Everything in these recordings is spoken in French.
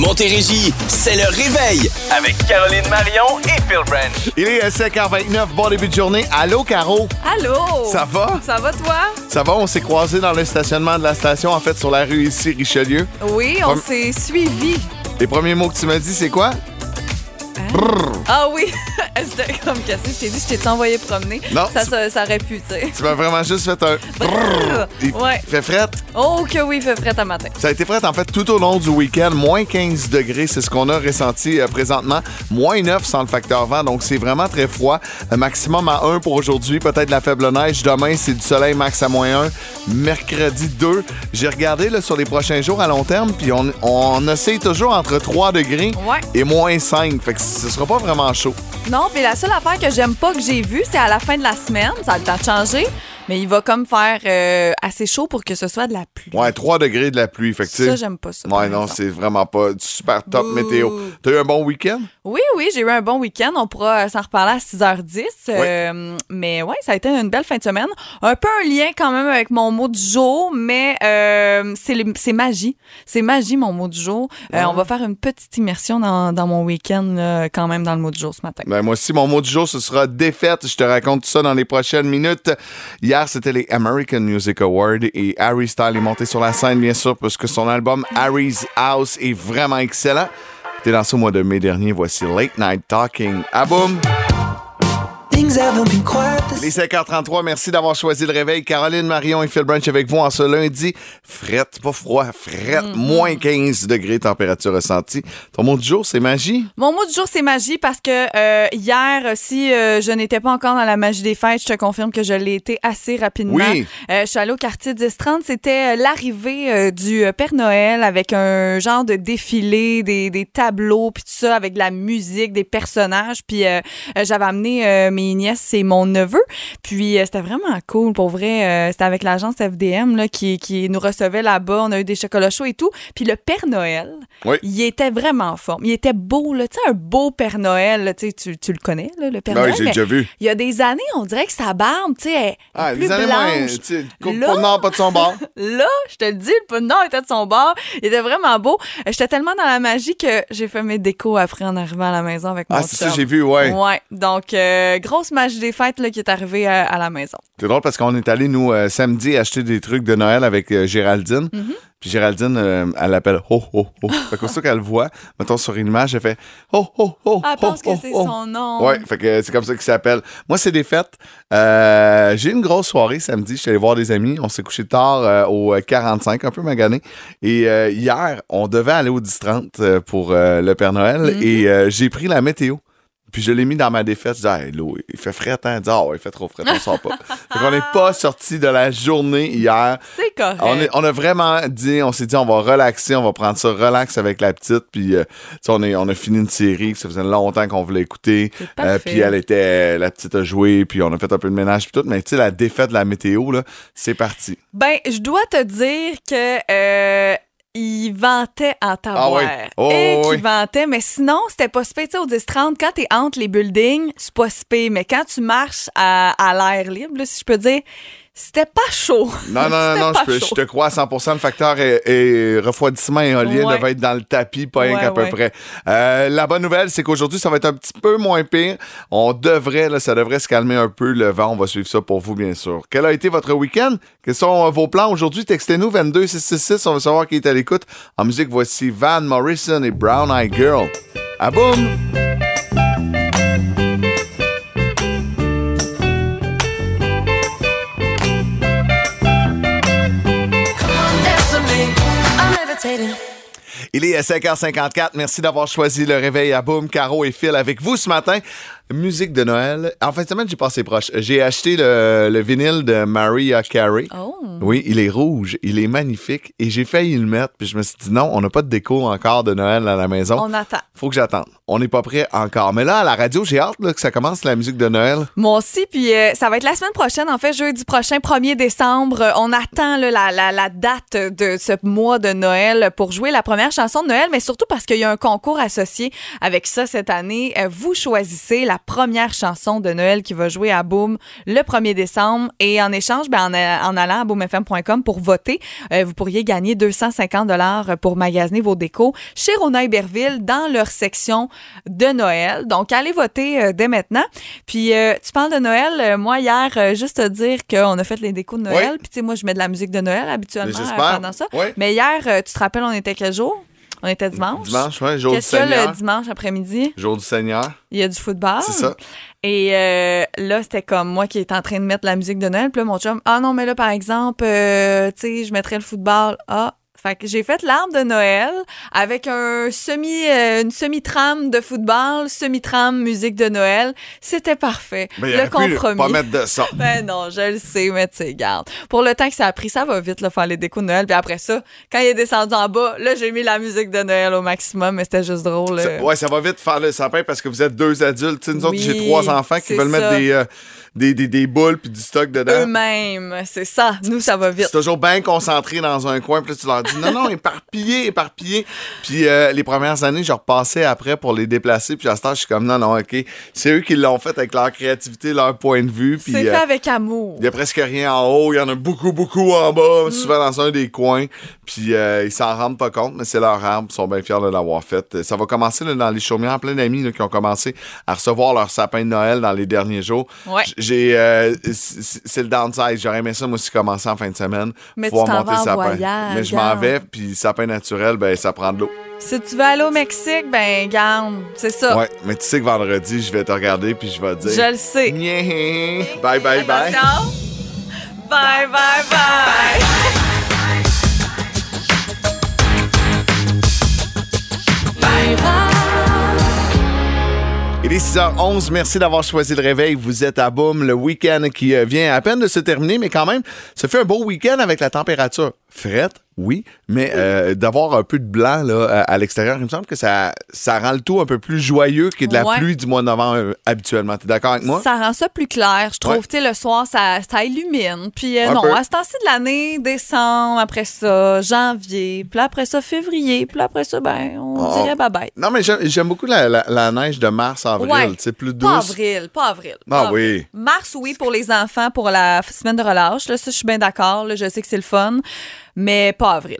Montérégie, c'est le réveil avec Caroline Marion et Phil Branch. Il est 5h29, bon début de journée. Allô, Caro? Allô? Ça va? Ça va, toi? Ça va, on s'est croisés dans le stationnement de la station, en fait, sur la rue ici, Richelieu. Oui, on s'est suivis. Les premiers mots que tu m'as dit, c'est quoi? Ah oui, c'était comme cassé. Je t'ai dit, je t'ai envoyé promener? Non, Ça, tu- ça, ça aurait pu, tu sais. Tu m'as vraiment juste fait un brrr. Il Ouais. fait fret. Oh que oui, il fait frais à matin. Ça a été fret, en fait, tout au long du week-end. Moins 15 degrés, c'est ce qu'on a ressenti euh, présentement. Moins 9 sans le facteur vent, donc c'est vraiment très froid. Un maximum à 1 pour aujourd'hui, peut-être la faible neige. Demain, c'est du soleil max à moins 1. Mercredi 2. J'ai regardé là, sur les prochains jours à long terme, puis on, on essaye toujours entre 3 degrés Ouais. et moins 5. Fait que ce sera pas vraiment chaud. Non, puis la seule affaire que j'aime pas que j'ai vue, c'est à la fin de la semaine. Ça a le temps de changer. Mais il va comme faire euh, assez chaud pour que ce soit de la pluie. Ouais, 3 degrés de la pluie. Sais, Ça, j'aime pas ça. Ouais, non, c'est vraiment pas du super top météo. T'as eu un bon week-end? Oui, oui, j'ai eu un bon week-end. On pourra euh, s'en reparler à 6h10. Euh, mais ouais, ça a été une belle fin de semaine. Un peu un lien quand même avec mon mot du jour, mais euh, c'est magie. C'est magie, mon mot du jour. On va faire une petite immersion dans, dans mon week-end, quand même, dans le mot du jour ce matin. Ben, moi aussi, mon mot du jour, ce sera défaite. Je te raconte tout ça dans les prochaines minutes. Hier, c'était les American Music Awards et Harry Styles est monté sur la scène, bien sûr, parce que son album Harry's House est vraiment excellent. T'es dans ce mois de mai dernier, voici Late Night Talking. Ah boum! Les 5h33, merci d'avoir choisi le réveil. Caroline, Marion et Phil Branch avec vous en ce lundi. Frette, pas froid, frette, Mm-hmm. moins 15 degrés température ressentie. Ton mot du jour, c'est magie? Mon mot du jour, c'est magie parce que euh, hier, si euh, je n'étais pas encore dans la magie des fêtes, je te confirme que je l'ai été assez rapidement. Oui. Euh, je suis allée au quartier 1030. C'était euh, l'arrivée euh, du Père Noël avec un genre de défilé, des, des tableaux, puis tout ça, avec de la musique, des personnages. Puis j'avais amené euh, mes nièces et mon neveu. Puis euh, c'était vraiment cool. Pour vrai, euh, c'était avec l'agence FDM là, qui, qui nous recevait là-bas. On a eu des chocolats chauds et tout. Puis le Père Noël, Oui. il était vraiment en forme. Il était beau, là. Tu sais, un beau Père Noël, là, tu, tu, le connais, là, le Père Ben oui, Noël. j'ai mais déjà vu. Il y a des années, on dirait que sa barbe, tu sais, est Ah, plus années moins, blanche. coupe Là- pas de nord, pas de son bord. Là, je te le dis, le pot de nord était de son bord. Il était vraiment beau. Euh, J'étais tellement dans la magie que j'ai fait mes décos après en arrivant à la maison avec mon Ah, c'est ça, j'ai vu, ouais. Ouais. Donc, euh, grosse magie des fêtes là, qui est arrivée à, à la maison. C'est drôle parce qu'on est allé, nous, euh, samedi, acheter des trucs de Noël avec euh, Géraldine. Mm-hmm. Puis Géraldine, euh, elle l'appelle Ho Ho Ho. fait ça qu'elle le voit, mettons sur une image, elle fait Ho Ho Ho. Elle ho, pense que c'est son nom. Ouais, fait que c'est comme ça qu'il s'appelle. Moi, c'est des fêtes. Euh, j'ai une grosse soirée samedi. Je suis allé voir des amis. On s'est couché tard euh, au euh, 45, un peu magané. Et euh, hier, on devait aller au 10-30 euh, pour euh, le Père Noël. Mm-hmm. Et euh, j'ai pris la météo. Puis je l'ai mis dans ma défaite. Je dis, hey, l'eau, il fait frais, hein? Dit, ah ouais, il fait trop frais, on sort pas. fait qu'on n'est pas sorti de la journée hier. C'est correct. On, est- on a vraiment dit, on s'est dit, on va relaxer, on va prendre ça relax avec la petite. Puis, euh, tu sais, on, est- on a fini une série que ça faisait longtemps qu'on voulait écouter. Parfait. puis elle était, la petite a joué, puis on a fait un peu de ménage, puis tout. Mais tu sais, la défaite de la météo, là, c'est parti. Ben, je dois te dire que euh, il vantait en taboire. Ah oui. Oh, Et oui. vantait, mais sinon, c'était pas pire. Tu sais, au 10-30, quand t'es entre les buildings, c'est pas pire. Mais quand tu marches à, à l'air libre, là, si je peux dire, c'était pas chaud. Non, non, non, non, je, peux- chaud. je te crois à 100 Le facteur est, est refroidissement éolien Ouais. devait être dans le tapis, pas rien Ouais, qu'à peu près. Euh, la bonne nouvelle, c'est qu'aujourd'hui, ça va être un petit peu moins pire. On devrait, là, ça devrait se calmer un peu le vent. On va suivre ça pour vous, bien sûr. Quel a été votre week-end? Quels sont euh, vos plans aujourd'hui? Textez-nous 22666. On va savoir qui est à l'écoute. En musique, voici Van Morrison et Brown Eye Girl. Ah boum! Il est 5h54. Merci d'avoir choisi le réveil à Boom, Caro et Phil avec vous ce matin. Musique de Noël. En fin de semaine, j'ai passé proche. J'ai acheté le, le vinyle de Mariah Carey. Oh. Oui, il est rouge, il est magnifique et j'ai failli le mettre puis je me suis dit non, on n'a pas de déco encore de Noël à la maison. On attend. Faut que j'attende. On n'est pas prêt encore. Mais là, à la radio, j'ai hâte là, que ça commence la musique de Noël. Moi aussi, puis euh, ça va être la semaine prochaine, en fait, jeudi prochain, 1er décembre. Euh, On attend là, la, la, la date de ce mois de Noël pour jouer la première chanson de Noël, mais surtout parce qu'il y a un concours associé avec ça cette année. Euh, Vous choisissez la première chanson de Noël qui va jouer à Boom le 1er décembre. Et en échange, ben, en, en allant à boomfm.com pour voter, euh, vous pourriez gagner 250 dollars pour magasiner vos décos chez Rona Iberville dans leur section de Noël. Donc, allez voter euh, dès maintenant. Puis, euh, tu parles de Noël. Euh, moi, hier, euh, juste te dire qu'on a fait les décos de Noël. Oui. Puis, tu sais, moi, je mets de la musique de Noël habituellement euh, pendant ça. Oui. Mais hier, euh, tu te rappelles, on était quel jour? On était dimanche. Dimanche, ouais, jour du Qu'est-ce Seigneur. le dimanche après-midi? Jour du Seigneur. Il y a du football. C'est ça. Et euh, là, c'était comme moi qui était en train de mettre la musique de Noël. Puis là, mon chum, ah non, mais là, par exemple, euh, tu sais, je mettrais le football. Ah, fait que j'ai fait l'arbre de Noël avec un semi, euh, une semi-trame de football, semi-trame musique de Noël. C'était parfait. Mais le compromis. pas mettre de son. Ben non, je le sais, mais tu sais, garde. Pour le temps que ça a pris, ça va vite, là, faire les décos de Noël. Puis après ça, quand il est descendu en bas, là, j'ai mis la musique de Noël au maximum, mais c'était juste drôle. Ça- euh. ouais, ça va vite faire le sapin parce que vous êtes deux adultes. Tu sais, nous autres, j'ai trois enfants qui veulent mettre ça. des, euh, des, des, des boules puis du stock dedans. Eux-mêmes, c'est ça. Nous, ça va vite. C'est toujours bien concentré dans un coin. Puis là, tu leur dis non, non, éparpillé, éparpillé. Puis euh, les premières années, je repassais après pour les déplacer. Puis à ce temps, je suis comme non, non, OK. C'est eux qui l'ont fait avec leur créativité, leur point de vue. Puis C'est euh, fait avec amour. il y a presque rien en haut. Il y en a beaucoup, beaucoup en bas, souvent dans un des coins. Puis euh, ils s'en rendent pas compte, mais c'est leur arbre. Ils sont bien fiers de l'avoir fait. Euh, Ça va commencer là, dans les chaumières. Plein d'amis là, qui ont commencé à recevoir leur sapin de Noël dans les derniers jours. Ouais. J'ai, euh, c'est le downside. J'aurais aimé ça, moi, aussi commencer en fin de semaine. Mais pouvoir tu t'en monter vas en voyage, Mais je m'en puis sapin naturel, ben ça prend de l'eau. Si tu veux aller au Mexique, ben garde, c'est ça. Ouais, mais tu sais que vendredi, je vais te regarder, puis je vais te dire. Je le sais. Nyeh. Bye, bye, bye. Attention. Bye, bye, bye. Il est 6h11. Merci d'avoir choisi le réveil. Vous êtes à Boum, le week-end qui euh, vient à peine de se terminer, mais quand même, ça fait un beau week-end avec la température frette, oui, mais euh, d'avoir un peu de blanc là, à, l'extérieur, il me semble que ça, ça rend le tout un peu plus joyeux que de la Ouais. pluie du mois de novembre euh, habituellement. T'es d'accord avec moi? Ça rend ça plus clair, je trouve. Ouais. Tu sais, le soir, ça, ça illumine. Puis euh, non, peu. à ce temps-ci de l'année, décembre, après ça, janvier, puis après ça, février, puis après ça, ben, on Oh. dirait bye-bye. Non, mais j'aime beaucoup la, la- la neige de mars-avril. Ouais. C'est plus Pas douce. avril, pas avril. Ah pas avril. oui. Mars, oui, pour les enfants, pour la semaine de relâche. Là, ça, je suis bien d'accord. Je sais que c'est le fun, mais pas avril.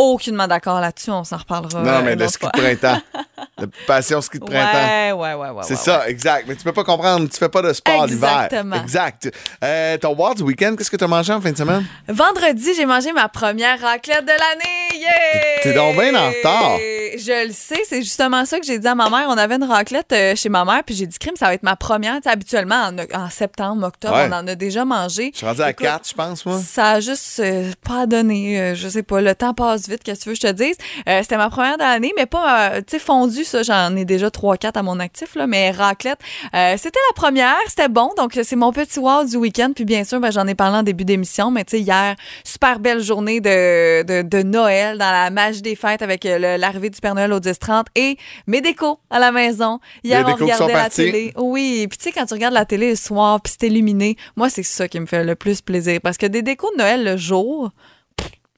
Aucunement d'accord là-dessus. On s'en reparlera. Non, euh, mais le ski de printemps. La passion ski de printemps. Ouais, ouais, ouais, ouais. C'est ouais, ça, ouais. exact. Mais tu peux pas comprendre, tu fais pas de sport l'hiver. Exactement. Exact. Euh, ton Wild du week-end, qu'est-ce que tu as mangé en fin de semaine? Vendredi, j'ai mangé ma première raclette de l'année. Yeah! T'es donc bien en retard. Je le sais, c'est justement ça que j'ai dit à ma mère. On avait une raclette euh, chez ma mère, puis j'ai dit, crime, ça va être ma première. Habituellement, en, en septembre, octobre, on en a déjà mangé. Je suis rendu à Écoute, 4, je pense, moi. Ça a juste euh, pas donné. je sais pas, le temps passe vite, qu'est-ce que tu veux que je te dise? Euh, C'était ma première de l'année, mais pas, euh, tu sais, fondue, ça, j'en ai déjà 3-4 à mon actif, là, mais raclette, euh, c'était la première, c'était bon. Donc, c'est mon petit wow du week-end. Puis bien sûr, ben, j'en ai parlé en début d'émission, mais tu sais, hier, super belle journée de, de, de Noël dans la magie des fêtes avec l'arrivée du Père Noël au 10-30 et mes décos à la maison. Hier, Les on regardait la télé. Oui, puis tu sais, quand tu regardes la télé le soir, puis c'est illuminé, moi, c'est ça qui me fait le plus plaisir. Parce que des décos de Noël le jour,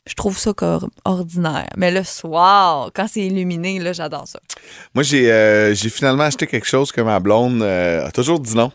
je trouve ça ordinaire. Mais le soir, quand c'est illuminé, là, j'adore ça. Moi, j'ai euh, j'ai finalement acheté quelque chose que ma blonde euh, a toujours dit non.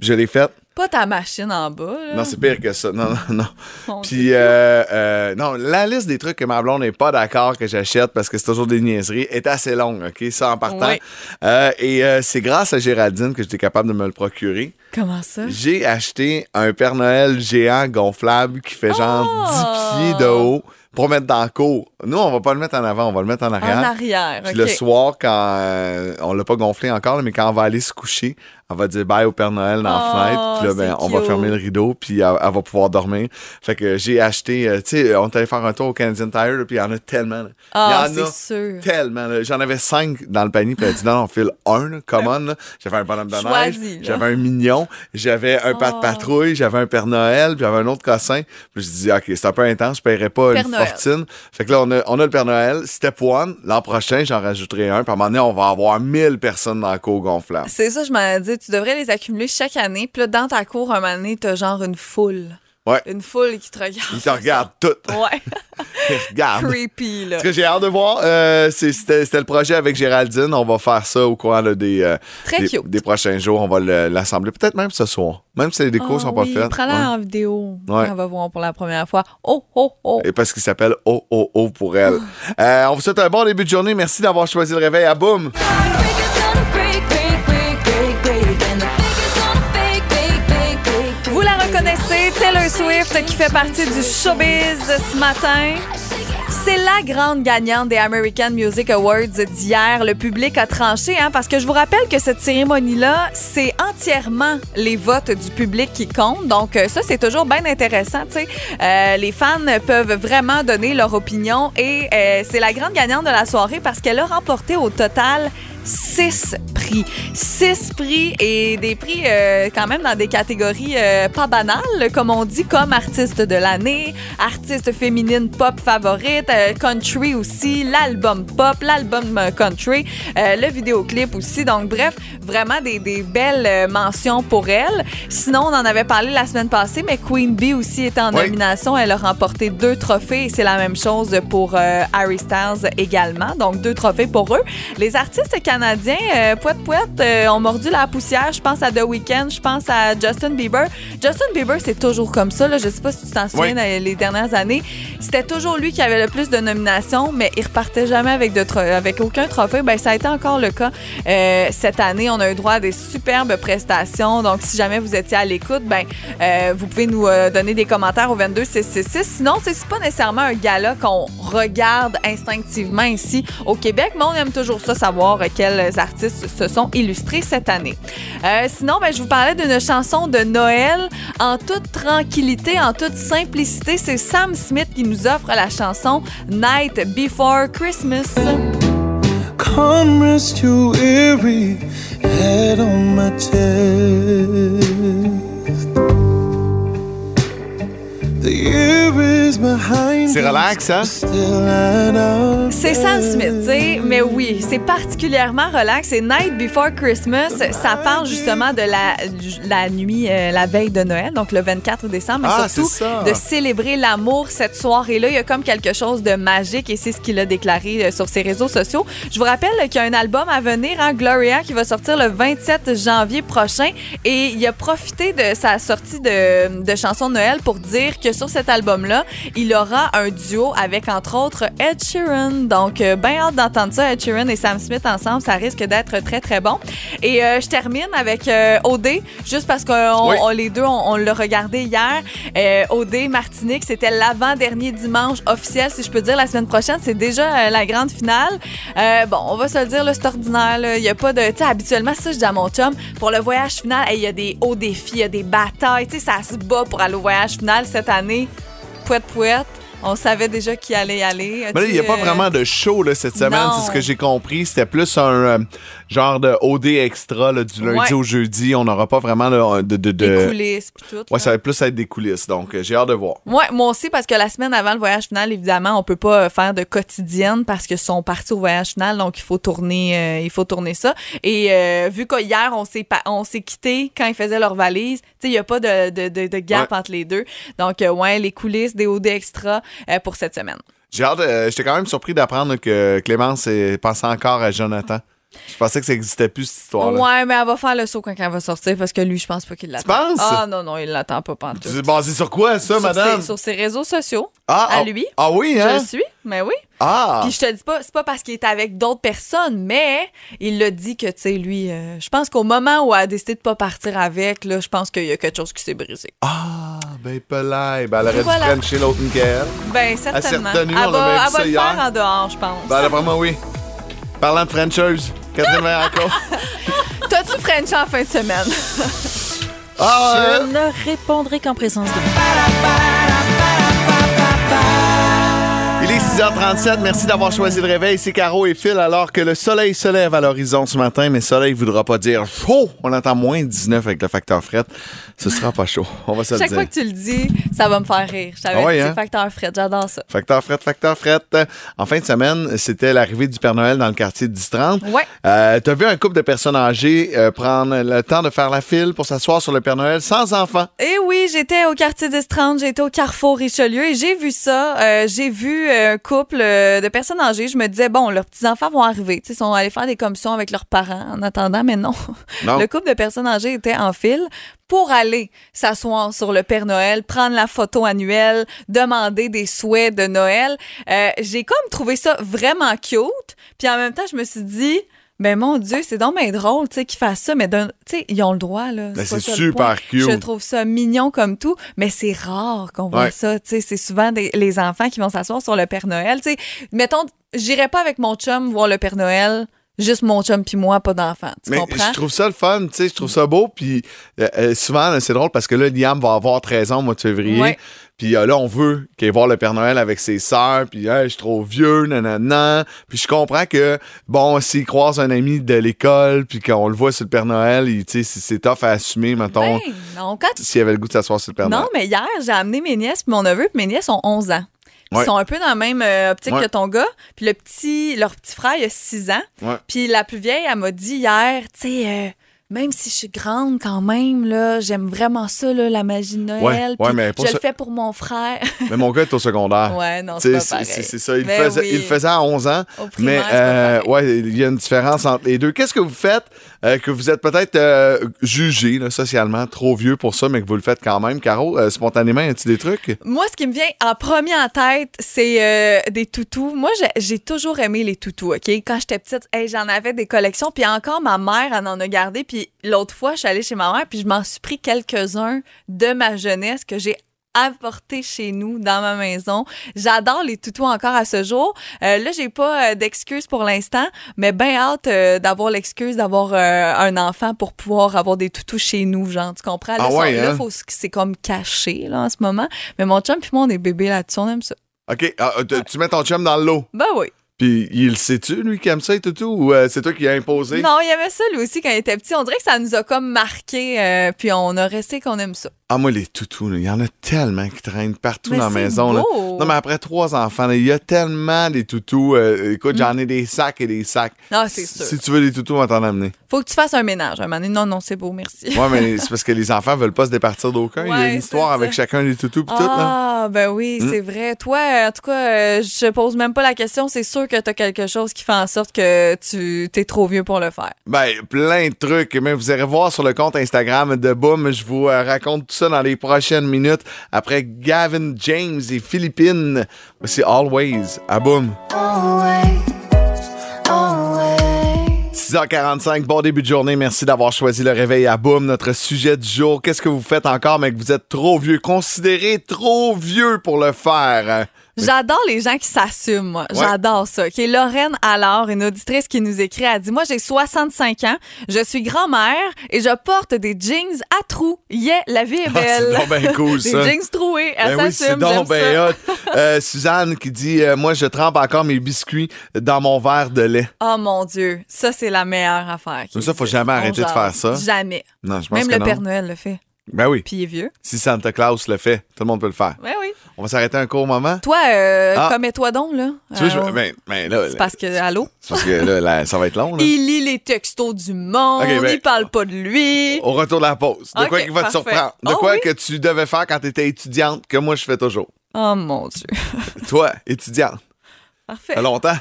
Je l'ai faite. Pas ta machine en bas, là. Non, c'est pire que ça. Non, non, non. Puis, euh, euh, non, la liste des trucs que ma blonde n'est pas d'accord que j'achète parce que c'est toujours des niaiseries est assez longue, OK? Ça en partant. Euh, et c'est grâce à Géraldine que j'étais capable de me le procurer. Comment ça? J'ai acheté un Père Noël géant gonflable qui fait genre Oh! 10 pieds de haut pour mettre dans le cours. Nous, on va pas le mettre en avant, on va le mettre en arrière. En arrière, Puis le soir, quand euh, on l'a pas gonflé encore, mais quand on va aller se coucher, on va dire bye au Père Noël dans Oh, la fenêtre. Puis là, ben, on va fermer le rideau, puis elle, elle va pouvoir dormir. Fait que j'ai acheté, euh, tu sais, on est allé faire un tour au Canadian Tire, là, puis il y en a tellement. Ah, c'est sûr. tellement. J'en avais cinq dans le panier, puis elle a dit non, on file un, là, come on. là. J'avais un bonhomme de Choisis, neige, j'avais un mignon, j'avais un pas de Oh. patrouille, j'avais un Père Noël, puis j'avais un autre cossin. Puis je dis, OK, c'est un peu intense, je paierais pas Père une Noël. fortune. Fait que là, on a, on a le Père Noël. Step one, l'an prochain, j'en rajouterai un. Puis à un moment donné, on va avoir 1000 personnes dans la cour gonflable. C'est ça, je m'en Tu devrais les accumuler chaque année. Puis là, dans ta cour, un moment donné, t'as genre une foule. Ouais. Une foule qui te regarde. Ils te regardent toutes. Ouais. Regarde. creepy, là. Ce que j'ai hâte de voir, euh, c'était c'était le projet avec Géraldine. On va faire ça au courant là, des, euh, Très des, cute. des prochains jours. On va le- l'assembler. Peut-être même ce soir. Même si les décos Ah sont pas oui, faites. Prends-la Ouais. en vidéo. Ouais. On va voir pour la première fois. Oh, oh, oh. Et parce qu'il s'appelle Oh Oh Oh pour elle. Euh, on vous souhaite un bon début de journée. Merci d'avoir choisi le réveil à boum. Swift qui fait partie du showbiz ce matin. C'est la grande gagnante des American Music Awards d'hier. Le public a tranché, hein, parce que je vous rappelle que cette cérémonie-là, c'est entièrement les votes du public qui comptent. Donc, euh, ça, c'est toujours bien intéressant. Euh, les fans peuvent vraiment donner leur opinion et euh, c'est la grande gagnante de la soirée parce qu'elle a remporté au total six prix. Six prix et des prix euh, quand même dans des catégories euh, pas banales, comme on dit, comme artiste de l'année, artiste féminine pop favorite, euh, country aussi, l'album pop, l'album country, le vidéoclip aussi. Donc, bref, vraiment des, des belles mentions pour elle. Sinon, on en avait parlé la semaine passée, mais Queen Bee aussi était en Oui. nomination. Elle a remporté deux trophées et c'est la même chose pour Harry Styles également. Donc, deux trophées pour eux. Les artistes canadiens, euh, poète poète, euh, ont mordu la poussière. Je pense à The Weeknd, je pense à Justin Bieber. Justin Bieber, c'est toujours comme ça. Là. Je sais pas si tu t'en souviens Oui. dans les dernières années. C'était toujours lui qui avait le plus de nominations, mais il repartait jamais avec, de avec aucun trophée. Ben, ça a été encore le cas euh, cette année. On a eu droit à des superbes prestations. Donc, si jamais vous étiez à l'écoute, ben, euh, vous pouvez nous euh, donner des commentaires au 22666. Sinon, c'est pas nécessairement un gala qu'on regarde instinctivement ici au Québec, mais on aime toujours ça, savoir euh, artistes se sont illustrés cette année. Euh, sinon, ben, je vous parlais d'une chanson de Noël en toute tranquillité, en toute simplicité. C'est Sam Smith qui nous offre la chanson Night Before Christmas. C'est relax, hein? C'est Sam Smith, tu sais, mais oui, c'est particulièrement relax. C'est Night Before Christmas. Ça parle justement de la, la nuit, euh, la veille de Noël, donc le 24 décembre, mais Ah, surtout c'est ça. de célébrer l'amour cette soirée-là. Il y a comme quelque chose de magique et c'est ce qu'il a déclaré euh, sur ses réseaux sociaux. Je vous rappelle qu'il y a un album à venir, hein, Gloria, qui va sortir le 27 janvier prochain et il a profité de sa sortie de, de chansons de Noël pour dire que sur cet album-là, il aura un duo avec, entre autres, Ed Sheeran. Donc, euh, bien hâte d'entendre ça, Ed Sheeran et Sam Smith ensemble. Ça risque d'être très, très bon. Et euh, je termine avec euh, OD, juste parce que Oui. les deux, on, on l'a regardé hier. Euh, OD Martinique, c'était l'avant-dernier dimanche officiel, si je peux dire. La semaine prochaine, c'est déjà euh, la grande finale. Bon, on va se le dire, c'est ordinaire. Il n'y a pas de... Tu sais, habituellement, ça, je dis à mon chum, pour le voyage final, hey, il y a des hauts défis, il y a des batailles. Tu sais, ça se bat pour aller au voyage final cette année. Pouette, pouette. On savait déjà qui allait y aller. Mais là, il n'y a pas euh, vraiment de show là, cette semaine, c'est ce que j'ai compris. C'était plus un euh, genre de OD extra là, du lundi Ouais. au jeudi. On n'aura pas vraiment là, de. de, de- Des coulisses, puis tout. Ouais, ça va plus être des coulisses. Donc, euh, j'ai hâte de voir. Ouais, moi aussi, parce que la semaine avant le voyage final, évidemment, on peut pas faire de quotidienne parce qu'ils sont partis au voyage final, donc il faut tourner, euh, il faut tourner ça. Et euh, vu qu'hier, on s'est on s'est quitté quand ils faisaient leur valise, tu sais, il y a pas de, de, de, de gap Ouais. entre les deux. Donc, ouais, les coulisses, des OD extra pour cette semaine. J'ai hâte. euh, J'étais quand même surpris d'apprendre que Clémence euh, pensait encore à Jonathan. Je pensais que ça n'existait plus, cette histoire-là. Ouais, mais elle va faire le saut quand elle va sortir parce que lui, je pense pas qu'il l'attend. penses? Ah non, non, il l'attend pas pantoute. C'est basé sur quoi, ça, Sur madame? ses, sur ses réseaux sociaux, ah, à ah, lui. Ah oui, je hein? le suis, mais oui. Ah! Puis je te dis pas, c'est pas parce qu'il est avec d'autres personnes, mais il l'a dit que, tu sais, lui, euh, je pense qu'au moment où elle a décidé de pas partir avec, là, je pense qu'il y a quelque chose qui s'est brisé. Ah, ben, pelay. Ben, elle aurait Voilà. dû chez l'autre Nickel. Ben, certainement. s'est retenue, elle on va, vu elle va le faire en dehors, je pense. Ben, moi, oui. Parlant de Frencheuse, Catherine Vaillancourt. T'as-tu French en fin de semaine? Ah, Je ne répondrai qu'en présence de Il 6h37, merci d'avoir choisi le réveil. C'est Caro et Phil alors que le soleil se lève à l'horizon ce matin, mais soleil voudra pas dire chaud. On entend moins 19 avec le facteur fret. Ce sera pas chaud. On va se le Chaque dire. fois que tu le dis, ça va me faire rire. Je t'avais Ah ouais, hein? facteur fret, j'adore ça. Facteur fret, facteur fret. En fin de semaine, c'était l'arrivée du Père Noël dans le quartier de 10-30. Ouais. Euh, T'as vu un couple de personnes âgées euh, prendre le temps de faire la file pour s'asseoir sur le Père Noël sans enfants? Et oui, j'étais au quartier des 30, j'étais au Carrefour Richelieu et j'ai vu ça. Euh, j'ai vu un couple euh, de personnes âgées. Je me disais, bon, leurs petits-enfants vont arriver. Tu sais, Ils sont allés faire des commissions avec leurs parents en attendant, mais non. Non. Le couple de personnes âgées était en file pour aller s'asseoir sur le Père Noël, prendre la photo annuelle, demander des souhaits de Noël. Euh, j'ai comme trouvé ça vraiment cute. Puis en même temps, je me suis dit, ben mon Dieu, c'est donc bien drôle, tu sais, qu'ils fassent ça, mais d'un- tu sais, ils ont le droit, là. Ben, c'est super cute. Je trouve ça mignon comme tout, mais c'est rare qu'on voit Ouais. ça, tu sais. C'est souvent des- les enfants qui vont s'asseoir sur le Père Noël, tu sais. Mettons, j'irais pas avec mon chum voir le Père Noël, juste mon chum puis moi, pas d'enfant, tu Mais comprends? je trouve ça le fun, tu sais, je trouve ça beau. Puis euh, euh, souvent, c'est drôle parce que là, Liam va avoir 13 ans au mois de février. Ouais. Puis euh, là, on veut qu'il aille voir le Père Noël avec ses sœurs. Puis Hey, je suis trop vieux, nanana. Puis je comprends que, bon, s'il croise un ami de l'école, puis qu'on le voit sur le Père Noël, tu sais, c'est- tough à assumer, mettons, Ben, non, quand s'il avait le goût de s'asseoir sur le Père Non, Noël. mais hier, j'ai amené mes nièces puis mon neveu, puis mes nièces ont 11 ans. Ils Ouais. sont un peu dans la même euh, optique Ouais. que ton gars. Puis le petit, leur petit frère, il a 6 ans. Ouais. Puis la plus vieille, elle m'a dit hier, tu sais, euh, même si je suis grande quand même, là, j'aime vraiment ça, là, la magie de Noël. Ouais, ouais, mais je le fais pour mon frère. Mais mon gars est au secondaire. ouais, non, c'est. C'est ça. Il, Ben faisait, oui. il faisait à 11 ans. Au Mais primaire, euh, ouais, il y a une différence entre les deux. Qu'est-ce que vous faites euh, que vous êtes peut-être euh, jugé socialement trop vieux pour ça, mais que vous le faites quand même? Caro, euh, spontanément, y a-t-il des trucs? Moi, ce qui me vient en premier en tête, c'est des toutous. Moi, j'ai- toujours aimé les toutous, OK? Quand j'étais petite, j'en avais des collections. Puis encore, ma mère elle en a gardé. Puis l'autre fois, je suis allée chez ma mère, puis je m'en suis pris quelques-uns de ma jeunesse que j'ai apporté chez nous dans ma maison. J'adore les toutous encore à ce jour. Euh, là, j'ai pas euh, d'excuses pour l'instant, mais bien hâte euh, d'avoir l'excuse d'avoir euh, un enfant pour pouvoir avoir des toutous chez nous, genre, tu comprends? Là, Ah ouais, hein? c'est comme caché là, en ce moment. Mais mon chum puis moi, on est bébés là-dessus, on aime ça. OK, ah, tu- mets ton chum dans le lot. Ben oui. Puis il sait-tu, lui, qui aime ça et tout, tout, ou euh, c'est toi qui as imposé? Non, il aimait ça lui aussi quand il était petit. On dirait que ça nous a comme marqué, euh, puis on a resté qu'on aime ça. Ah, moi, les toutous, là, il y en a tellement qui traînent partout Mais dans la maison. là. beau. Non, mais après trois enfants, là, il y a tellement des toutous. euh, écoute, j'en ai des sacs et des sacs. Ah, c'est sûr. Si tu veux des toutous, on va t'en amener. Faut que tu fasses un ménage. Un moment donné, non, non, c'est beau, merci. Ouais, mais c'est parce que les enfants veulent pas se départir d'aucun. il y a une histoire avec chacun des toutous pis tout, là. Ah, ben oui, Hmm. c'est vrai. Toi, en tout cas, je pose même pas la question. C'est sûr que tu as quelque chose qui fait en sorte que tu t'es trop vieux pour le faire. Ben, plein de trucs. Vous irez voir sur le compte Instagram de Boom. Je vous euh, raconte tout ça dans les prochaines minutes. Après Gavin James et Philippines, c'est Always à Boom. Always. 6h45, bon début de journée. Merci d'avoir choisi le réveil à Boom. Notre sujet du jour, qu'est-ce que vous faites encore, mais que vous êtes trop vieux, considéré trop vieux pour le faire? J'adore les gens qui s'assument, moi. Ouais. J'adore ça. Qui est Lorraine Alors, une auditrice qui nous écrit, elle dit Moi, j'ai 65 ans, je suis grand-mère et je porte des jeans à trous. Yeah, la vie est Ah, belle. c'est donc bien cool, des ça. jeans troués. Elle Ben oui, s'assume. donc j'aime ben hot. Euh, Suzanne qui dit euh, Moi, je trempe encore mes biscuits dans mon verre de lait. Oh mon Dieu, ça, c'est la meilleure affaire. Mais ça, faut jamais arrêter de faire ça. Jamais. Non, je pense Même que le non. Père Noël le fait. Ben oui. Puis il est vieux. Si Santa Claus le fait, tout le monde peut le faire. Oui, oui. On va s'arrêter un court moment. Toi, euh, Ah. commets-toi donc, là. Tu veux, je- Euh, ben, ben là, c'est parce que, allô? c'est parce que là, là, ça va être long. Là. Il lit les textos du monde, Ok, ben- il parle pas de lui. Au retour de la pause. De quoi qui va te surprendre? De Oh quoi oui? que tu devais faire quand tu étais étudiante, que moi je fais toujours. Oh mon Dieu. Toi, étudiante, Parfait. ça fait longtemps?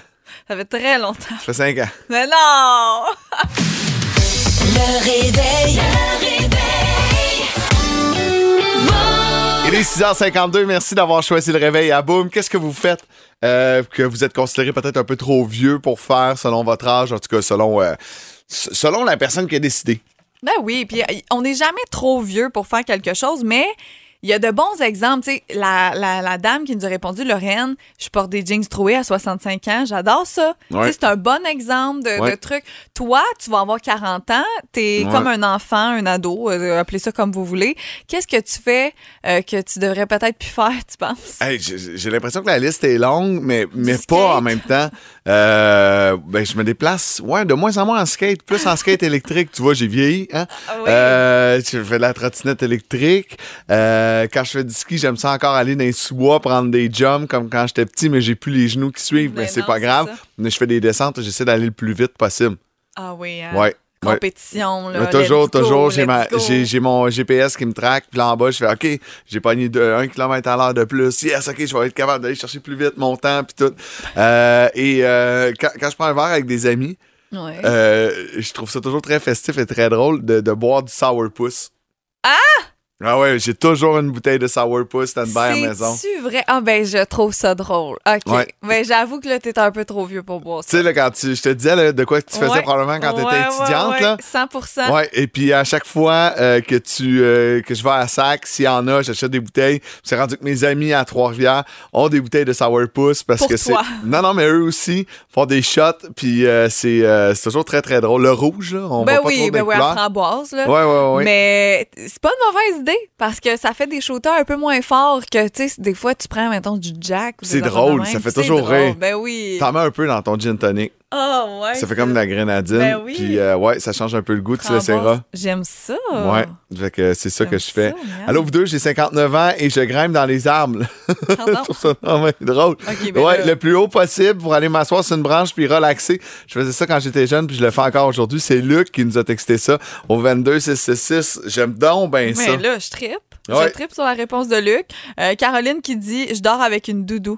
Ça fait très longtemps. Ça fait cinq ans. Mais non! Le réveil. 6h52, merci d'avoir choisi le réveil à Boom. Qu'est-ce que vous faites euh, que vous êtes considéré peut-être un peu trop vieux pour faire selon votre âge, en tout cas selon, euh, selon la personne qui a décidé? Ben oui, puis euh, on n'est jamais trop vieux pour faire quelque chose, mais il y a de bons exemples. Tu sais, la, la, la dame qui nous a répondu, Lorraine, je porte des jeans troués à 65 ans. J'adore ça. Tu sais. C'est un bon exemple de, Ouais. de truc. Toi, tu vas avoir 40 ans. Tu es Ouais. comme un enfant, un ado, euh, appelez ça comme vous voulez. Qu'est-ce que tu fais euh, que tu devrais peut-être plus faire, tu penses? Hey, j'ai l'impression que la liste est longue, mais, mais pas en même temps. Euh, ben, je me déplace ouais, de moins en moins en skate, plus en skate électrique. Tu vois, j'ai vieilli. Hein? Ah oui. Euh, je fais de la trottinette électrique. Euh, quand je fais du ski, j'aime ça encore aller dans les sous-bois, prendre des jumps comme quand j'étais petit, mais j'ai plus les genoux qui suivent. Mais c'est pas grave. ça. Mais je fais des descentes, j'essaie d'aller le plus vite possible. Ah oui, hein? Ouais. Ouais. Là. Toujours, go, toujours, j'ai let's ma- go. j'ai j'ai mon GPS qui me traque. Puis là en bas, je fais OK, j'ai pogné de, un kilomètre à l'heure de plus. Yes, OK, je vais être capable d'aller chercher plus vite mon temps. Puis tout. Euh, et euh, quand, quand je prends un verre avec des amis, Ouais. euh, je trouve ça toujours très festif et très drôle de, de boire du sourpuss. Ah! Ah ouais, j'ai toujours une bouteille de sourpuss stand-by à la maison. C'est-tu vrai? Ah ben, je trouve ça drôle. OK. Ouais. Ben, j'avoue que là, t'es un peu trop vieux pour boire Tu ça. sais, là, quand tu, je te disais là, de quoi tu faisais Ouais. probablement quand tu Ouais, étais étudiante, là. ouais, 100% Ouais, et puis à chaque fois euh, que tu euh, que je vais à Sac, s'il y en a, j'achète des bouteilles. C'est rendu que mes amis à Trois-Rivières ont des bouteilles de sourpuss parce Pour que c'est. Non non, mais eux aussi font des shots puis euh, c'est c'est toujours très très drôle. Le rouge là, on Ben voit pas oui, trop ben oui, à framboise, là. Ouais ouais ouais. Mais c'est pas une mauvaise idée parce que ça fait des shooters un peu moins forts que, tu sais, des fois, tu prends, mettons, du Jack. C'est drôle, même, ça fait toujours drôle. rire. Ben oui. T'en mets un peu dans ton gin tonic. Ah ouais. Ça fait comme de la grenadine. Ben oui. Puis euh, ouais, ça change un peu le goût, tu Framboise. l'essaieras. J'aime ça. Ouais, fait que c'est ça que je fais. ça. Allô, vous deux, j'ai 59 ans et je grimpe dans les arbres. Pardon? Je trouve ça drôle. Ben ouais, là- le plus haut possible pour aller m'asseoir sur une branche puis relaxer. Je faisais ça quand j'étais jeune puis je le fais encore aujourd'hui. C'est Luc qui nous a texté ça au 22 666. J'aime donc bien ça. Mais là, je. Ouais. Je trippe sur la réponse de Luc. Euh, Caroline qui dit Je dors avec une doudou.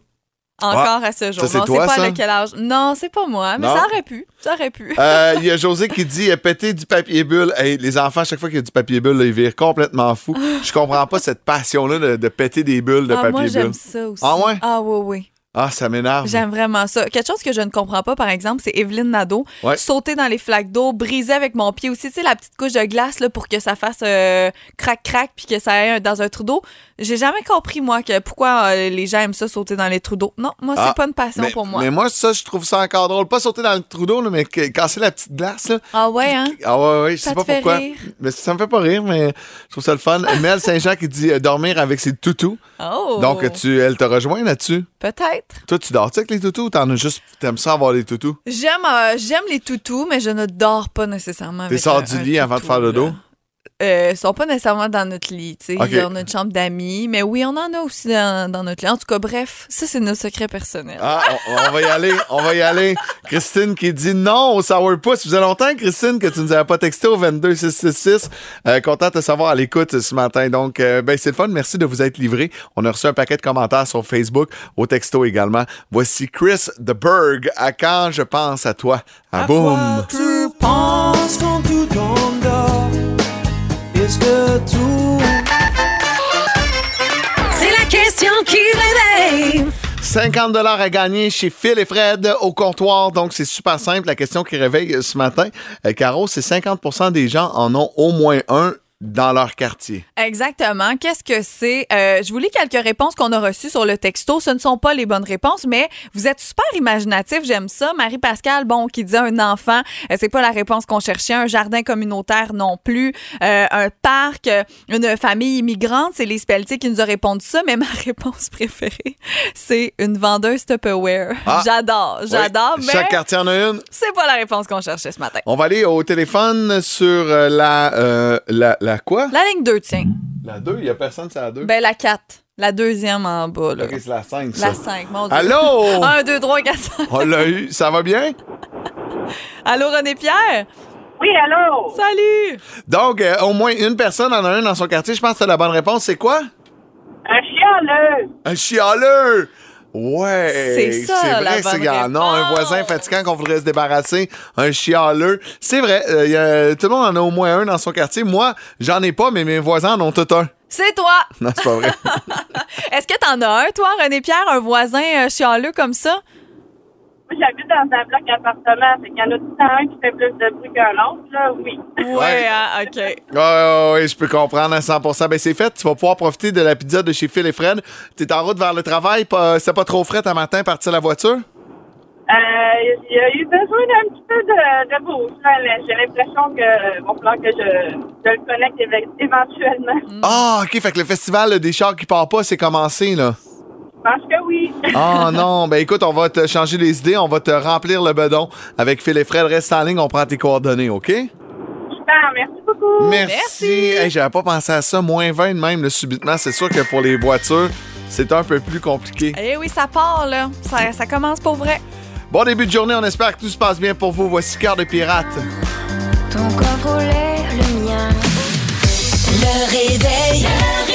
Encore à ce jour. Ça, non, toi, c'est pas ça? à quel âge. Non, c'est pas moi, mais Non? ça aurait pu. Ça aurait pu. Euh, Il y a José qui dit euh, péter du papier bulle. Hey, les enfants, à chaque fois qu'il y a du papier bulle, là, ils virent complètement fous. Je comprends pas cette passion-là de, de péter des bulles de ah, papier moi, bulle. j'aime ça aussi. Ah ouais? Ah oui, oui. Ah, ça m'énerve. J'aime vraiment ça. Quelque chose que je ne comprends pas, par exemple, c'est Evelyne Nadeau. Ouais. Sauter dans les flaques d'eau, briser avec mon pied aussi. Tu sais, la petite couche de glace là, pour que ça fasse euh, crac-crac puis que ça aille dans un trou d'eau. J'ai jamais compris, moi, que pourquoi euh, les gens aiment ça, sauter dans les trous d'eau. Non, moi, c'est Ah, pas une passion mais, pour moi. mais moi, ça, je trouve ça encore drôle. Pas sauter dans le trou d'eau, mais casser la petite glace. Là. Ah ouais, hein? Ah ouais, ouais, je sais pas pourquoi. rire? Mais ça me fait pas rire, mais je trouve ça le fun. Mel Saint-Jean qui dit euh, dormir avec ses toutous. Oh! Donc, tu, elle te rejoint là-dessus? Peut-être. Toi, tu dors-tu avec les toutous ou t'en as juste, t'aimes ça avoir les toutous? J'aime euh, j'aime les toutous, mais je ne dors pas nécessairement T'es avec sors du un lit avant de toutou, faire le dos? là. Euh, ils sont pas nécessairement dans notre lit, tu sais. A une chambre d'amis, mais oui, on en a aussi dans, dans notre lit. En tout cas, bref, ça, c'est nos secrets personnels. Ah, on, on va y aller, on va y aller. Christine qui dit non au sourpuss. Ça faisait longtemps, Christine, que tu nous avais pas texté au 22666. Euh, content de te savoir à l'écoute ce matin. Donc, euh, ben, c'est le fun. Merci de vous être livré. On a reçu un paquet de commentaires sur Facebook, au texto également. Voici Chris The Berg à Quand je pense à toi. À, boum. C'est la question qui réveille. 50 à gagner chez Phil et Fred au comptoir. Donc, c'est super simple. La question qui réveille ce matin, euh, Caro, c'est 50% des gens en ont au moins un dans leur quartier. Exactement. Qu'est-ce que c'est? Euh, je vous lis quelques réponses qu'on a reçues sur le texto. Ce ne sont pas les bonnes réponses, mais vous êtes super imaginatif. J'aime ça. Marie-Pascale, bon, qui dit un enfant, euh, c'est pas la réponse qu'on cherchait. Un jardin communautaire non plus. Euh, un parc, euh, une famille immigrante. C'est les Pelletier qui nous a répondu ça, mais ma réponse préférée, c'est une vendeuse Tupperware. Ah. J'adore, j'adore, Oui, mais Chaque quartier en a une. c'est pas la réponse qu'on cherchait ce matin. On va aller au téléphone sur la, la. La quoi? La ligne 2, tiens. La 2, il n'y a personne, c'est la 2. Ben, la 4. La deuxième en bas, là. ok, c'est la 5, ça. La 5, mon Dieu. Allô? 1, 2, 3, 4, 5. On l'a eu. Ça va bien? Allô, René Pierre? Oui, allô? Salut! Donc, euh, au moins une personne en a un dans son quartier. Je pense que c'est la bonne réponse. C'est quoi? Un chialeux. Un chialeux! Ouais! C'est ça, la vrai en a un voisin fatigant qu'on voudrait se débarrasser, un chialeux. C'est vrai, euh, il y a- tout le monde en a au moins un dans son quartier. Moi, j'en ai pas, mais mes voisins en ont tout un. C'est toi! Non, c'est pas vrai. Est-ce que t'en as un, toi, René Pierre, un voisin euh, chialeux comme ça? Moi, j'habite dans un bloc appartement. Fait qu'il y en a tout le temps un qui fait plus de bruit qu'un autre, là, oui. Ouais, ah, OK. Ouais, ouais, ouais, je peux comprendre à 100 Ben, c'est fait. Tu vas pouvoir profiter de la pizza de chez Phil et Fred. T'es en route vers le travail. Pas, c'est pas trop frais un matin, partir la voiture? Euh, il y a eu besoin d'un petit peu de, de là. J'ai l'impression que va falloir que je, je le connecte éve- éventuellement. Ah, OK. Fait que le festival des chars qui part pas, c'est commencé, là. Je pense que oui. Ah non, ben écoute, on va te changer les idées, on va te remplir le bedon avec Phil et Fred. Reste en ligne, on prend tes coordonnées, OK? Super, merci beaucoup. Merci. Merci. Hey, J'avais pas pensé à ça. Moins 20 de même, le subitement. C'est sûr que pour les voitures, c'est un peu plus compliqué. Eh oui, ça part, là. Ça, ça commence pour vrai. Bon début de journée, on espère que tout se passe bien pour vous. Voici Cœur de Pirate. Ton corps volait le mien. Le réveil. Le réveil.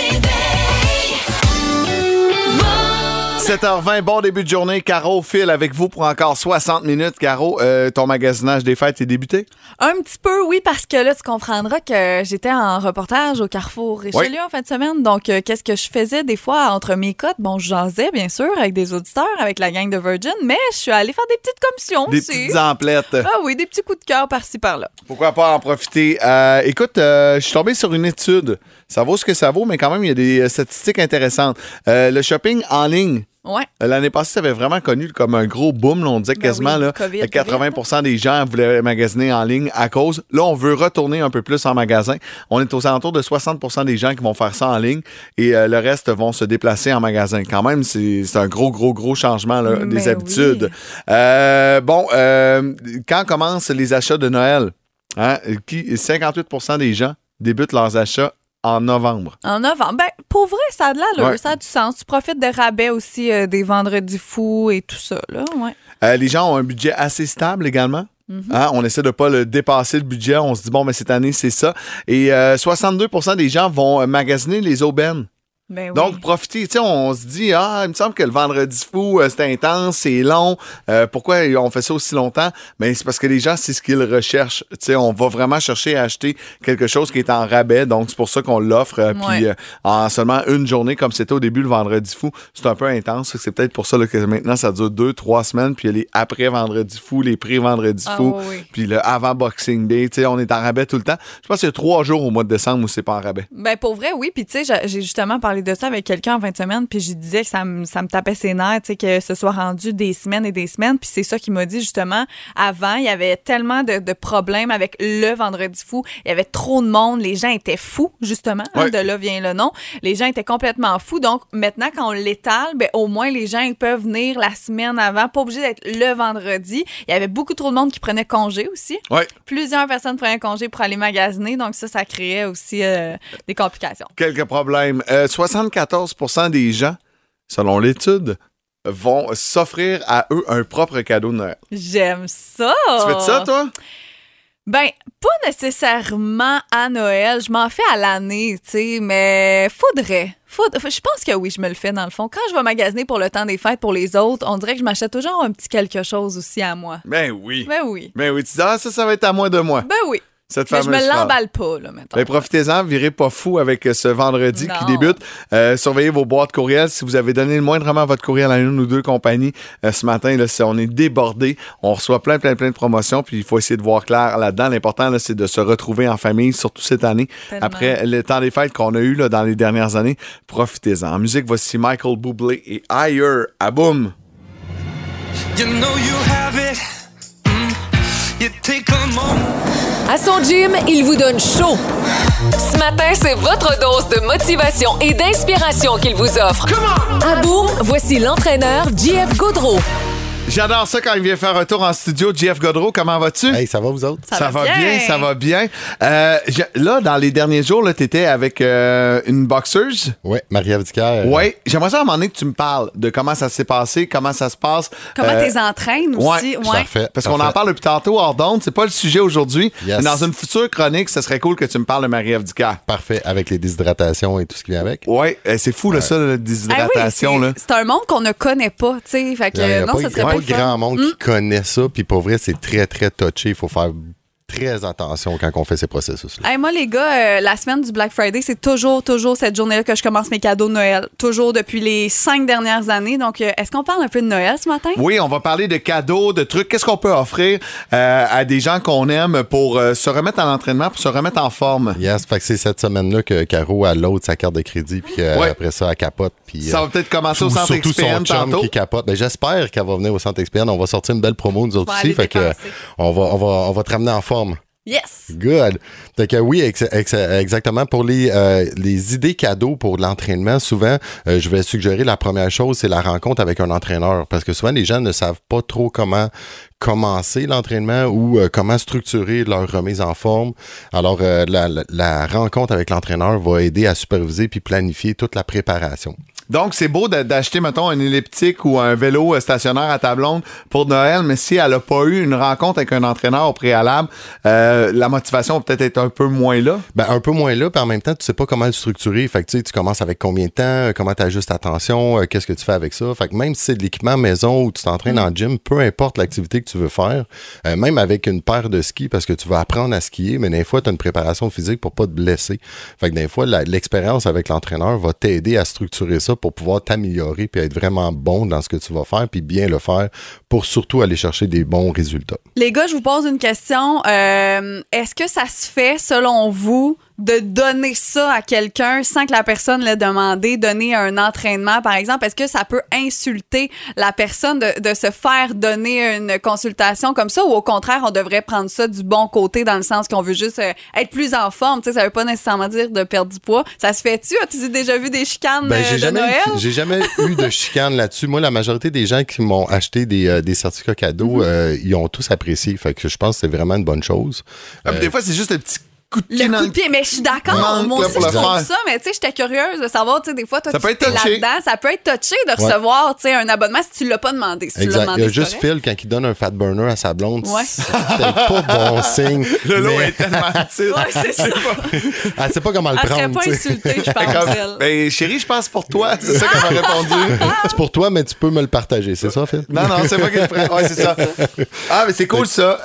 7h20, bon début de journée. Caro, Phil avec vous pour encore 60 minutes. Caro, euh, ton magasinage des fêtes est débuté? Un petit peu, oui, parce que là, tu comprendras que j'étais en reportage au Carrefour Richelieu en fin de semaine. Donc, euh, qu'est-ce que je faisais des fois entre mes cotes? Bon, je jasais, bien sûr, avec des auditeurs, avec la gang de Virgin, mais je suis allée faire des petites commissions Des aussi. petites emplettes. Ah oui, des petits coups de cœur par-ci, par-là. Pourquoi pas en profiter? Euh, écoute, je suis tombé sur une étude. Ça vaut ce que ça vaut, mais quand même, il y a des euh, statistiques intéressantes. Euh, le shopping en ligne, Ouais. euh, l'année passée, ça avait vraiment connu comme un gros boom. là. on disait Ben quasiment oui, là, COVID, 80% des gens voulaient magasiner en ligne à cause. Là, on veut retourner un peu plus en magasin. On est aux alentours de 60% des gens qui vont faire ça en ligne et euh, le reste vont se déplacer en magasin. Quand même, c'est un gros, gros, gros changement là, des Mais habitudes. Euh, bon, euh, quand commencent les achats de Noël? Hein, qui, 58% des gens débutent leurs achats en novembre. En novembre. Ben, pour vrai, ça a de l'allure, Ouais. ça a du sens. Tu profites de rabais aussi euh, des vendredis fous et tout ça, là. Ouais. Euh, les gens ont un budget assez stable également. Hein, on essaie de pas le dépasser le budget. On se dit, bon, mais cette année, c'est ça. Et euh, 62% des gens vont euh, magasiner les aubaines. Ben oui. Donc, profitez. Tu sais, on se dit, ah, il me semble que le vendredi fou, euh, c'est intense, c'est long. Euh, pourquoi on fait ça aussi longtemps? Mais c'est parce que les gens, c'est ce qu'ils recherchent. Tu sais, on va vraiment chercher à acheter quelque chose qui est en rabais. Donc, c'est pour ça qu'on l'offre. euh, Puis, en seulement une journée, comme c'était au début le vendredi fou, c'est un peu intense. C'est peut-être pour ça là, que maintenant, ça dure deux, trois semaines. Puis, il y a les après vendredi fou, les pré-vendredi Ah, fou. oui. Puis, le avant Boxing Day. Tu sais, on est en rabais tout le temps. Je pense qu'il y a trois jours au mois de décembre où c'est pas en rabais. Ben pour vrai, oui. Puis tu sais, j'ai justement parlé de ça avec quelqu'un en fin de semaine, puis je disais que ça me, ça me tapait ses nerfs, tu sais, que ce soit rendu des semaines et des semaines. Puis c'est ça qui m'a dit justement, avant, il y avait tellement de, de problèmes avec le vendredi fou. Il y avait trop de monde. Les gens étaient fous, justement. hein, de là vient le nom. Les gens étaient complètement fous. Donc maintenant, quand on l'étale, ben au moins les gens ils peuvent venir la semaine avant, pas obligé d'être le vendredi. Il y avait beaucoup trop de monde qui prenait congé aussi. Ouais. Plusieurs personnes prenaient congé pour aller magasiner, donc ça, ça créait aussi euh, des complications. quelques problèmes. Euh, 74% des gens, selon l'étude, vont s'offrir à eux un propre cadeau de Noël. J'aime ça! Tu fais ça, toi? Ben, pas nécessairement à Noël. Je m'en fais à l'année, tu sais, mais faudrait. Faudrait- Je pense que oui, je me le fais dans le fond. Quand je vais magasiner pour le temps des fêtes pour les autres, on dirait que je m'achète toujours un petit quelque chose aussi à moi. Ben oui. Ben oui. Ben oui, tu dis, ah, ça, ça va être à moi de moi. Ben oui. Cette Mais je me l'emballe pas, là, mettons. Ben, profitez-en, virez pas fou avec euh, ce vendredi qui débute. Euh, surveillez vos boîtes courriels. Si vous avez donné moindrement votre courriel à une ou deux compagnies euh, ce matin, là, on est débordé. On reçoit plein, plein, plein de promotions, puis il faut essayer de voir clair là-dedans. L'important, là, c'est de se retrouver en famille, surtout cette année. Tellement. Après le temps des fêtes qu'on a eu là, dans les dernières années, profitez-en. En musique, voici Michael Bublé et Higher à boum. You know you have it. À son gym, il vous donne chaud. Ce matin, c'est votre dose de motivation et d'inspiration qu'il vous offre. À Boom, voici l'entraîneur JF Gaudreau. J'adore ça quand il vient faire un tour en studio. Jeff Godreau, comment vas-tu? Hey, ça va vous autres? Ça va bien. ça va bien. Euh, je- là, dans les derniers jours, tu étais avec euh, une boxeuse. Oui, Marie-Ève Dicker. Oui. J'aimerais ça à un moment donné que tu me parles de comment ça s'est passé, comment ça se passe. Comment Euh, t'es entraînes aussi? ouais. Parfait. Parce qu'on en parle depuis tantôt hors d'onde. C'est pas le sujet aujourd'hui. Yes. Mais dans une future chronique, ce serait cool que tu me parles de Marie-Ève. Parfait, avec les déshydratations et tout ce qui vient avec. Oui, c'est fou, là, ça, la Ah oui, déshydratation. c'est- là. c'est un monde qu'on ne connaît pas, tu sais. Fait que non, pas, ça serait pas grand monde qui connaît ça, puis pour vrai, c'est très, très touché. Il faut faire très attention quand on fait ces processus-là. Hey, moi, les gars, euh, la semaine du Black Friday, c'est toujours, toujours cette journée-là que je commence mes cadeaux de Noël. Toujours depuis les cinq dernières années. Donc, euh, est-ce qu'on parle un peu de Noël ce matin? Oui, on va parler de cadeaux, de trucs. Qu'est-ce qu'on peut offrir euh, à des gens qu'on aime pour euh, se remettre à l'entraînement, pour se remettre en forme? Yes, fait que c'est cette semaine-là que Caro a l'autre sa carte de crédit, puis euh, Ouais. après ça, elle capote. Puis, Ça va peut-être commencer au Surtout centre son XPN chum tantôt. qui capote. Ben, j'espère qu'elle va venir au centre XPN. On va sortir une belle promo, nous autres aussi. Fait que, on, va, on, va, on va te ramener en forme. Yes! Good. Fait que oui, ex- ex- exactement. Pour les, euh, les idées cadeaux pour l'entraînement, souvent, euh, je vais suggérer la première chose, c'est la rencontre avec un entraîneur. Parce que souvent, les gens ne savent pas trop comment commencer l'entraînement ou euh, comment structurer leur remise en forme. Alors, la, la- la rencontre avec l'entraîneur va aider à superviser puis planifier toute la préparation. Donc, c'est beau d'acheter, mettons, un elliptique ou un vélo euh, stationnaire à ta blonde pour Noël, mais si elle n'a pas eu une rencontre avec un entraîneur au préalable, euh, la motivation va peut-être être un peu moins là. Ben, un peu moins là, puis en même temps, tu sais pas comment le structurer. Fait que tu sais, tu commences avec combien de temps, euh, comment tu ajustes ta tension, euh, qu'est-ce que tu fais avec ça. Fait que même si c'est de l'équipement maison ou tu t'entraînes en gym, peu importe l'activité que tu veux faire, euh, même avec une paire de skis, parce que tu vas apprendre à skier, mais des fois, tu as une préparation physique pour pas te blesser. Fait que des fois, l'expérience avec l'entraîneur va t'aider à structurer ça pour pouvoir t'améliorer puis être vraiment bon dans ce que tu vas faire puis bien le faire pour surtout aller chercher des bons résultats. Les gars, je vous pose une question. Euh, Est-ce que ça se fait, selon vous, de donner ça à quelqu'un sans que la personne l'ait demandé, donner un entraînement, par exemple? Est-ce que ça peut insulter la personne de, de se faire donner une consultation comme ça ou au contraire, on devrait prendre ça du bon côté dans le sens qu'on veut juste euh, être plus en forme? Tu sais, ça veut pas nécessairement dire de perdre du poids. Ça se fait-tu? As-tu déjà vu des chicanes Ben, euh, j'ai de jamais, Noël? j'ai jamais eu de chicane là-dessus. Moi, la majorité des gens qui m'ont acheté des, euh, des certificats cadeaux, Mhm. euh, ils ont tous apprécié. Fait que je pense que c'est vraiment une bonne chose. Ah, des fois, c'est juste un petit coup de pied Le coup de pied, mais je suis d'accord. Moi aussi, je trouve ça, mais tu sais, j'étais curieuse de savoir, tu sais, des fois, toi, Ça tu peut être t'es touché. là-dedans, ça peut être touché de recevoir, tu sais, un abonnement si tu l'as pas demandé. Si tu Exact. demandé, Il y a c'est juste correct. Phil, quand il donne un fat burner à sa blonde, Ouais. c'est pas bon signe. Le lot mais est tellement utile. Ouais, c'est ça. Elle sait pas comment le Elle serait prendre. pas insultée, je pense, Comme, ben, chérie, je pense pour toi. C'est ça qu'elle m'a répondu. C'est pour toi, mais tu peux me le partager. C'est ça, Phil? Non, non, c'est pas qu'il le ferait. Ouais, c'est ça. Ah, mais c'est cool, ça.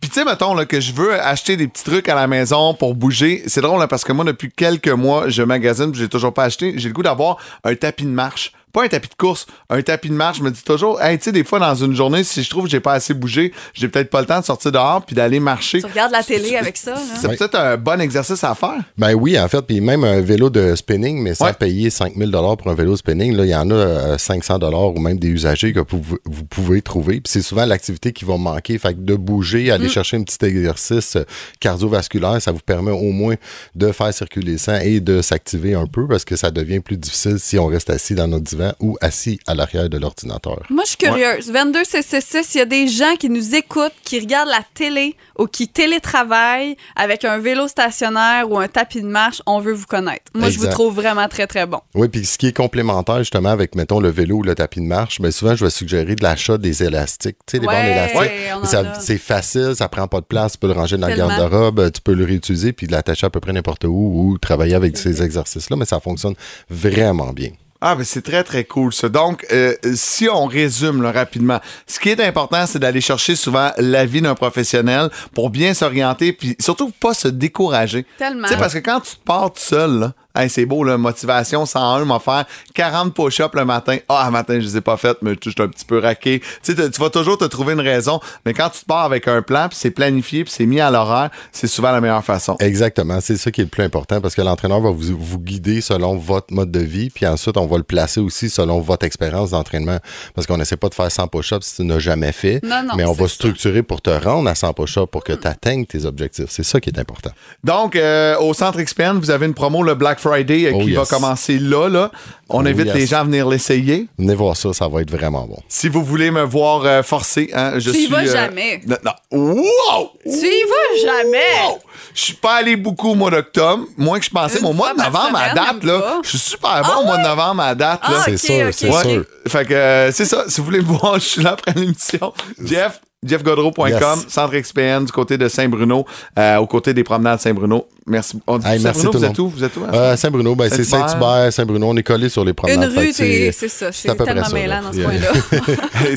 Puis, tu sais, mettons, là, que je veux acheter des petits trucs à la maison pour bouger. C'est drôle, là, parce que moi, depuis quelques mois, je magasine, j'ai toujours pas acheté. J'ai le goût d'avoir un tapis de marche. Pas un tapis de course, un tapis de marche. Je me dis toujours, hey, tu sais, des fois, dans une journée, si je trouve que j'ai pas assez bougé, j'ai peut-être pas le temps de sortir dehors puis d'aller marcher. Tu regardes la télé avec ça. C'est peut-être un bon exercice à faire. Ben oui, en fait, puis même un vélo de spinning, mais sans Ouais. payer 5000 dollars pour un vélo de spinning, là, il y en a euh, 500 dollars ou même des usagers que vous, vous pouvez trouver. Puis c'est souvent l'activité qui va manquer. Fait que de bouger, aller chercher un petit exercice euh, cardiovasculaire, ça vous permet au moins de faire circuler le sang et de s'activer un peu parce que ça devient plus difficile si on reste assis dans notre divan ou assis à l'arrière de l'ordinateur. Moi, je suis curieuse. 22 666, il y a des gens qui nous écoutent, qui regardent la télé ou qui télétravaillent avec un vélo stationnaire ou un tapis de marche. On veut vous connaître. Moi, je vous trouve vraiment très, très bon. Oui, puis ce qui est complémentaire justement avec, mettons, le vélo ou le tapis de marche, bien souvent, je vais suggérer de l'achat des élastiques. Tu sais, des Ouais, bandes élastiques. ouais. C'est facile, ça prend pas de place, tu peux le ranger dans Tellement. le garde-robe, tu peux le réutiliser puis l'attacher à peu près n'importe où ou travailler avec ces exercices-là, mais ça fonctionne vraiment bien. Ah, ben c'est très, très cool, ça. Donc, euh, si on résume là, rapidement, ce qui est important, c'est d'aller chercher souvent l'avis d'un professionnel pour bien s'orienter, puis surtout pas se décourager. Tellement. Tu sais, parce que quand tu te pars tout seul, là, hey, c'est beau, là, motivation 101, m'a faire 40 push-ups le matin. Ah, le matin, je les ai pas faites, mais je suis un petit peu raqué. Tu sais, te- tu vas toujours te trouver une raison, mais quand tu te pars avec un plan, puis c'est planifié, puis c'est mis à l'horaire, c'est souvent la meilleure façon. Exactement, c'est ça qui est le plus important parce que l'entraîneur va vous, vous guider selon votre mode de vie, puis ensuite on va le placer aussi selon votre expérience d'entraînement parce qu'on n'essaie pas de faire 100 push-ups si tu n'as jamais fait, Non, non, mais on va ça. structurer pour te rendre à 100 push-ups pour que tu atteignes tes objectifs. C'est ça qui est important. Donc, euh, au Centre XPN, vous avez une promo, le Black Friday, euh, Oh, qui yes. va commencer là. là. On Oh, invite yes. les gens à venir l'essayer. Venez voir ça, ça va être vraiment bon. Si vous voulez me voir euh, forcer, hein, je Tu y suis. vas jamais. Non, non. Wow! Tu y vas jamais. Wow! Je suis pas allé beaucoup au mois d'octobre, moins que je pensais. Au mois de novembre à date, là, je suis super bon au mois de novembre à date. là. Ah, C'est sûr, c'est sûr. Fait que euh, c'est ça. Si vous voulez me voir, je suis là après l'émission. Jeff, jeffgodreau.com, Yes. centre XPN du côté de Saint-Bruno, euh, aux côtés des promenades Saint-Bruno. Merci. On dit Hey, merci Saint-Bruno, vous le êtes où? Vous êtes où? hein? Euh, Saint-Bruno, ben, c'est Saint-Hubert. Saint-Bruno. On est collé sur les Une promenades. fait rue, c'est c'est ça. à C'est peu près tellement ça, mêlant là. dans ce coin-là.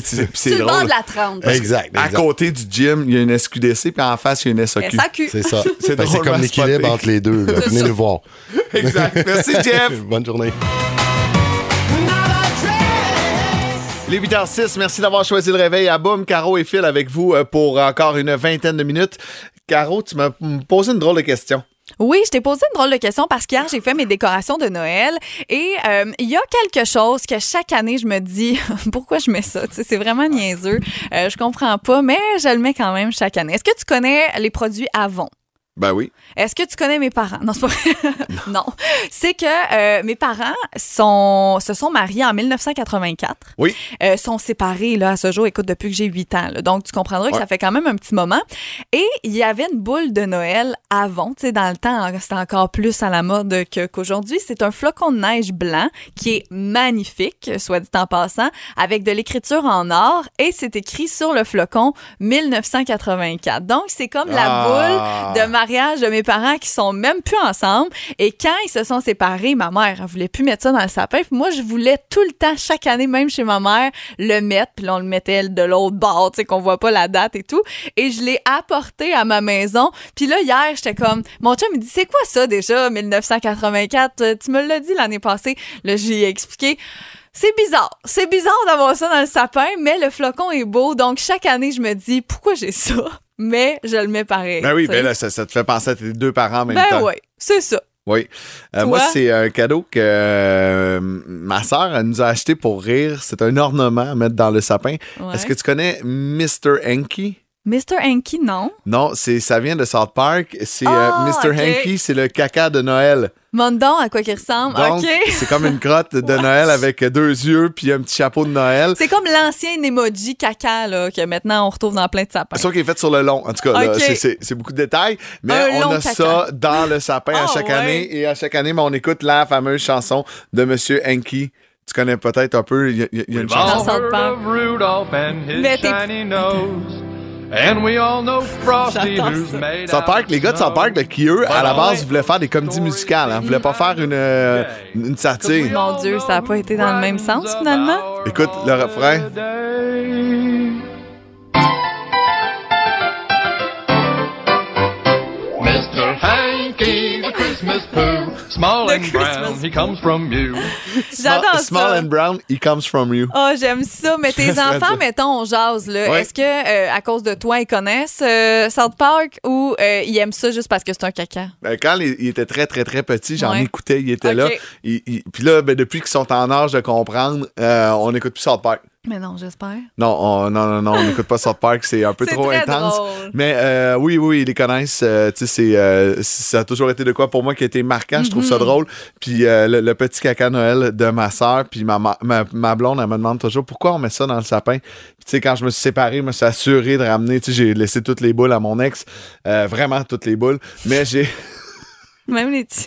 C'est- le bord de la 30. Exact. À côté du gym, il y a une SQDC, puis en face, il y a une SAQ. SAQ. C'est ça. C'est comme l'équilibre entre les deux. Venez nous voir. Exact. Merci, Jeff. Bonne journée. Les 8h06, merci d'avoir choisi le réveil à Boum. Caro et Phil avec vous euh, pour encore une vingtaine de minutes. Caro, tu m'as posé une drôle de question. Oui, je t'ai posé une drôle de question parce qu'hier, j'ai fait mes décorations de Noël et euh, il y a quelque chose que chaque année, je me dis, pourquoi je mets ça? C'est vraiment niaiseux. Euh, je comprends pas, mais je le mets quand même chaque année. Est-ce que tu connais les produits Avon? Ben oui. Est-ce que tu connais mes parents? Non, c'est pas vrai. non. C'est que euh, mes parents sont, se sont mariés en 1984. Oui. Euh, sont séparés là, à ce jour, écoute, depuis que j'ai 8 ans. là. Donc, tu comprendras que ça fait quand même un petit moment. Et il y avait une boule de Noël avant. Tu sais, dans le temps, c'était encore plus à la mode qu'aujourd'hui. C'est un flocon de neige blanc qui est magnifique, soit dit en passant, avec de l'écriture en or. Et c'est écrit sur le flocon 1984. Donc, c'est comme la Ah. boule de mariage de mes parents qui sont même plus ensemble. Et quand ils se sont séparés, ma mère, elle voulait plus mettre ça dans le sapin. Puis moi, je voulais tout le temps, chaque année, même chez ma mère, le mettre. Puis là, on le mettait de l'autre bord, tu sais, qu'on voit pas la date et tout. Et je l'ai apporté à ma maison. Puis là, hier, j'étais comme, mon chum, il dit, c'est quoi ça déjà, 1984? Euh, Tu me l'as dit l'année passée. Là, j'ai expliqué. C'est bizarre. C'est bizarre d'avoir ça dans le sapin, mais le flocon est beau. Donc, chaque année, je me dis, pourquoi j'ai ça? Mais je le mets pareil. Ben oui, ben là, ça, ça te fait penser à tes deux parents en même Ben temps. oui, c'est ça. Oui. Euh, moi, c'est un cadeau que euh, ma sœur nous a acheté pour rire. C'est un ornement à mettre dans le sapin. Ouais. Est-ce que tu connais Mr. Hanky? Mr. Hanky, non. Non, c'est ça vient de South Park. C'est euh, Mr. Hanky, c'est le caca de Noël. Mondon, à quoi qu'il ressemble. Donc, OK. c'est comme une crotte de Noël avec deux yeux puis un petit chapeau de Noël. C'est comme l'ancien emoji caca, là, que maintenant on retrouve dans plein de sapins. Ça qui est fait sur le long. En tout cas, là, Ok. c'est- beaucoup de détails. Mais Un on a caca. ça dans le sapin à Ah, chaque ouais. année. Et à chaque année, ben, on écoute la fameuse chanson de Monsieur Hanky. Tu connais peut-être un peu. Il y a, il y a- il y a une chanson. Mais t'es-. And we all know Frosty who's ça. made out Park, les gars de South Park, qui eux, à la base, voulaient faire des comédies musicales. Hein, voulaient pas faire une, euh, une satire. Mon Dieu, ça a pas été dans le même sens, finalement? Écoute le refrain. Christmas poo, small and brown, he comes from you. J'adore Small ça. and brown, he comes from you. Oh, j'aime ça. Mais tes enfants, mettons, on jase, là. Ouais. Est-ce que, euh, à cause de toi, ils connaissent euh, South Park ou euh, ils aiment ça juste parce que c'est un caca? Ben, quand les- il était très, très, très petit, j'en Ouais. écoutais, il était Ok. là. Il- il- Puis là, ben, depuis qu'ils sont en âge de comprendre, euh, on n'écoute plus South Park. Mais non, j'espère. Non, on, non, non, non, on n'écoute pas South Park, c'est un peu trop intense. drôle. Mais euh, oui, oui, ils les connaissent. euh, tu sais, euh, ça a toujours été de quoi pour moi qui a été marquant. Je trouve Mm-hmm. ça drôle. Puis euh, le, le petit caca Noël de ma soeur, puis ma, ma, ma- ma blonde, elle me demande toujours pourquoi on met ça dans le sapin. Puis tu sais, quand je me suis séparé, je me suis assuré de ramener. Tu sais, j'ai laissé toutes les boules à mon ex, vraiment toutes les boules. Mais j'ai Même les petits.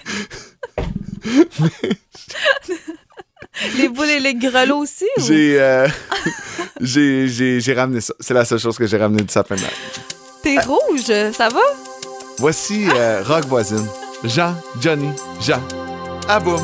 les boules et les grelots aussi? ou? j'ai, euh, j'ai, j'ai, j'ai ramené ça. C'est la seule chose que j'ai ramené du sapin de. T'es rouge, ça va? Voici euh, Rock Voisine. Jean, Johnny, Jean. À boum.